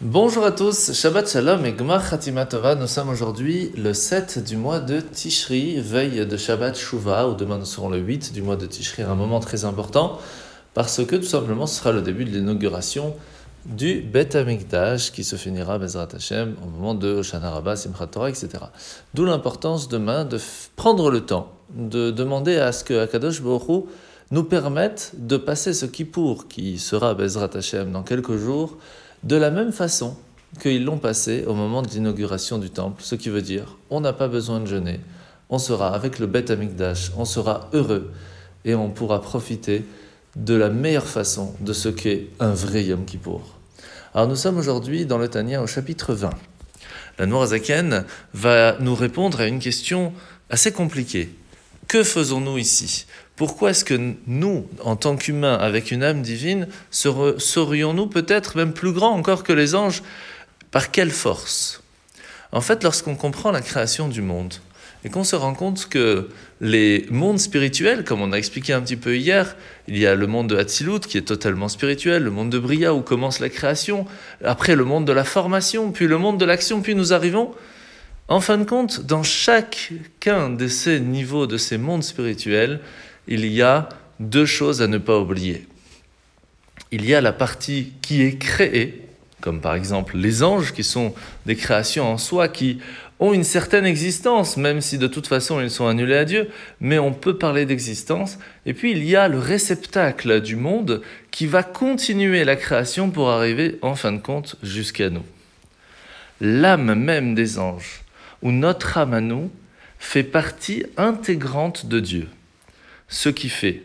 Bonjour à tous, Shabbat Shalom et Gmar Khatima Tova. Nous sommes aujourd'hui le 7 du mois de Tishri, veille de Shabbat Shuvah, ou demain nous serons le 8 du mois de Tishri, un moment très important, parce que tout simplement ce sera le début de l'inauguration du Bet Amikdash qui se finira Bezrat Hashem au moment de Hoshana Rabbah, Simchat Torah, etc. D'où l'importance demain de prendre le temps, de demander à ce que Akadosh Baruch nous permette de passer ce Kippour qui sera Bezrat Hashem dans quelques jours de la même façon qu'ils l'ont passé au moment de l'inauguration du temple, ce qui veut dire on n'a pas besoin de jeûner, on sera avec le Bet Amikdash, on sera heureux et on pourra profiter de la meilleure façon de ce qu'est un vrai Yom Kippour. Alors nous sommes aujourd'hui dans le Tania au chapitre 20. La Noirzaken va nous répondre à une question assez compliquée. Que faisons-nous ici? Pourquoi est-ce que nous, en tant qu'humains, avec une âme divine, serions-nous peut-être même plus grands encore que les anges? Par quelle force? En fait, lorsqu'on comprend la création du monde, et qu'on se rend compte que les mondes spirituels, comme on a expliqué un petit peu hier, il y a le monde de Hatzilut qui est totalement spirituel, le monde de Bria où commence la création, après le monde de la formation, puis le monde de l'action, puis nous arrivons. En fin de compte, dans chacun de ces niveaux, de ces mondes spirituels, il y a deux choses à ne pas oublier. Il y a la partie qui est créée, comme par exemple les anges, qui sont des créations en soi, qui ont une certaine existence, même si de toute façon ils sont annulés à Dieu, mais on peut parler d'existence. Et puis il y a le réceptacle du monde qui va continuer la création pour arriver en fin de compte jusqu'à nous. L'âme même des anges où notre âme à nous fait partie intégrante de Dieu. Ce qui fait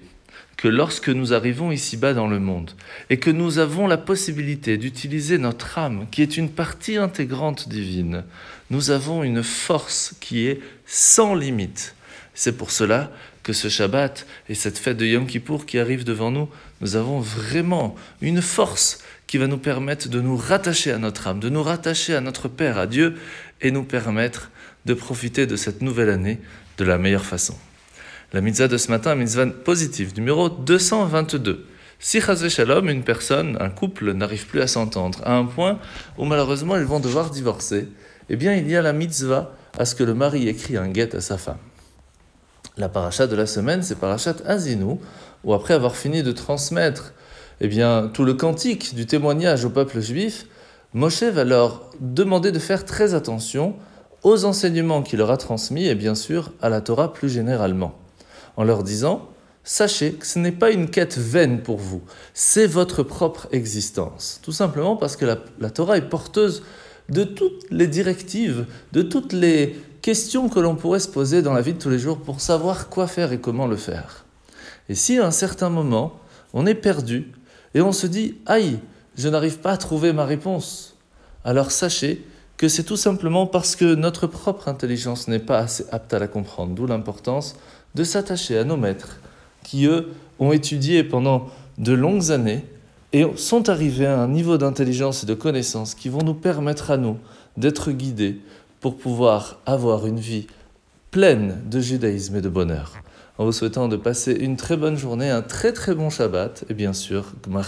que lorsque nous arrivons ici-bas dans le monde et que nous avons la possibilité d'utiliser notre âme, qui est une partie intégrante divine, nous avons une force qui est sans limite. C'est pour cela que ce Shabbat et cette fête de Yom Kippour qui arrive devant nous, nous avons vraiment une force qui va nous permettre de nous rattacher à notre âme, de nous rattacher à notre Père, à Dieu, et nous permettre de profiter de cette nouvelle année de la meilleure façon. La mitzvah de ce matin, mitzvah positive, numéro 222. Si Shalom, une personne, un couple n'arrive plus à s'entendre, à un point où malheureusement ils vont devoir divorcer, eh bien il y a la mitzvah à ce que le mari écrit un guet à sa femme. La paracha de la semaine, c'est parachat Azinu, où après avoir fini de transmettre eh bien, tout le cantique du témoignage au peuple juif, Moshe va leur demander de faire très attention aux enseignements qu'il leur a transmis et bien sûr à la Torah plus généralement, en leur disant Sachez que ce n'est pas une quête vaine pour vous, c'est votre propre existence. Tout simplement parce que la, Torah est porteuse de toutes les directives, de toutes les questions que l'on pourrait se poser dans la vie de tous les jours pour savoir quoi faire et comment le faire. Et si à un certain moment, on est perdu, et on se dit Aïe, je n'arrive pas à trouver ma réponse. Alors sachez que c'est tout simplement parce que notre propre intelligence n'est pas assez apte à la comprendre, d'où l'importance de s'attacher à nos maîtres qui, eux, ont étudié pendant de longues années et sont arrivés à un niveau d'intelligence et de connaissance qui vont nous permettre à nous d'être guidés pour pouvoir avoir une vie pleine de judaïsme et de bonheur en vous souhaitant de passer une très bonne journée, un très très bon Shabbat et bien sûr, Gmar.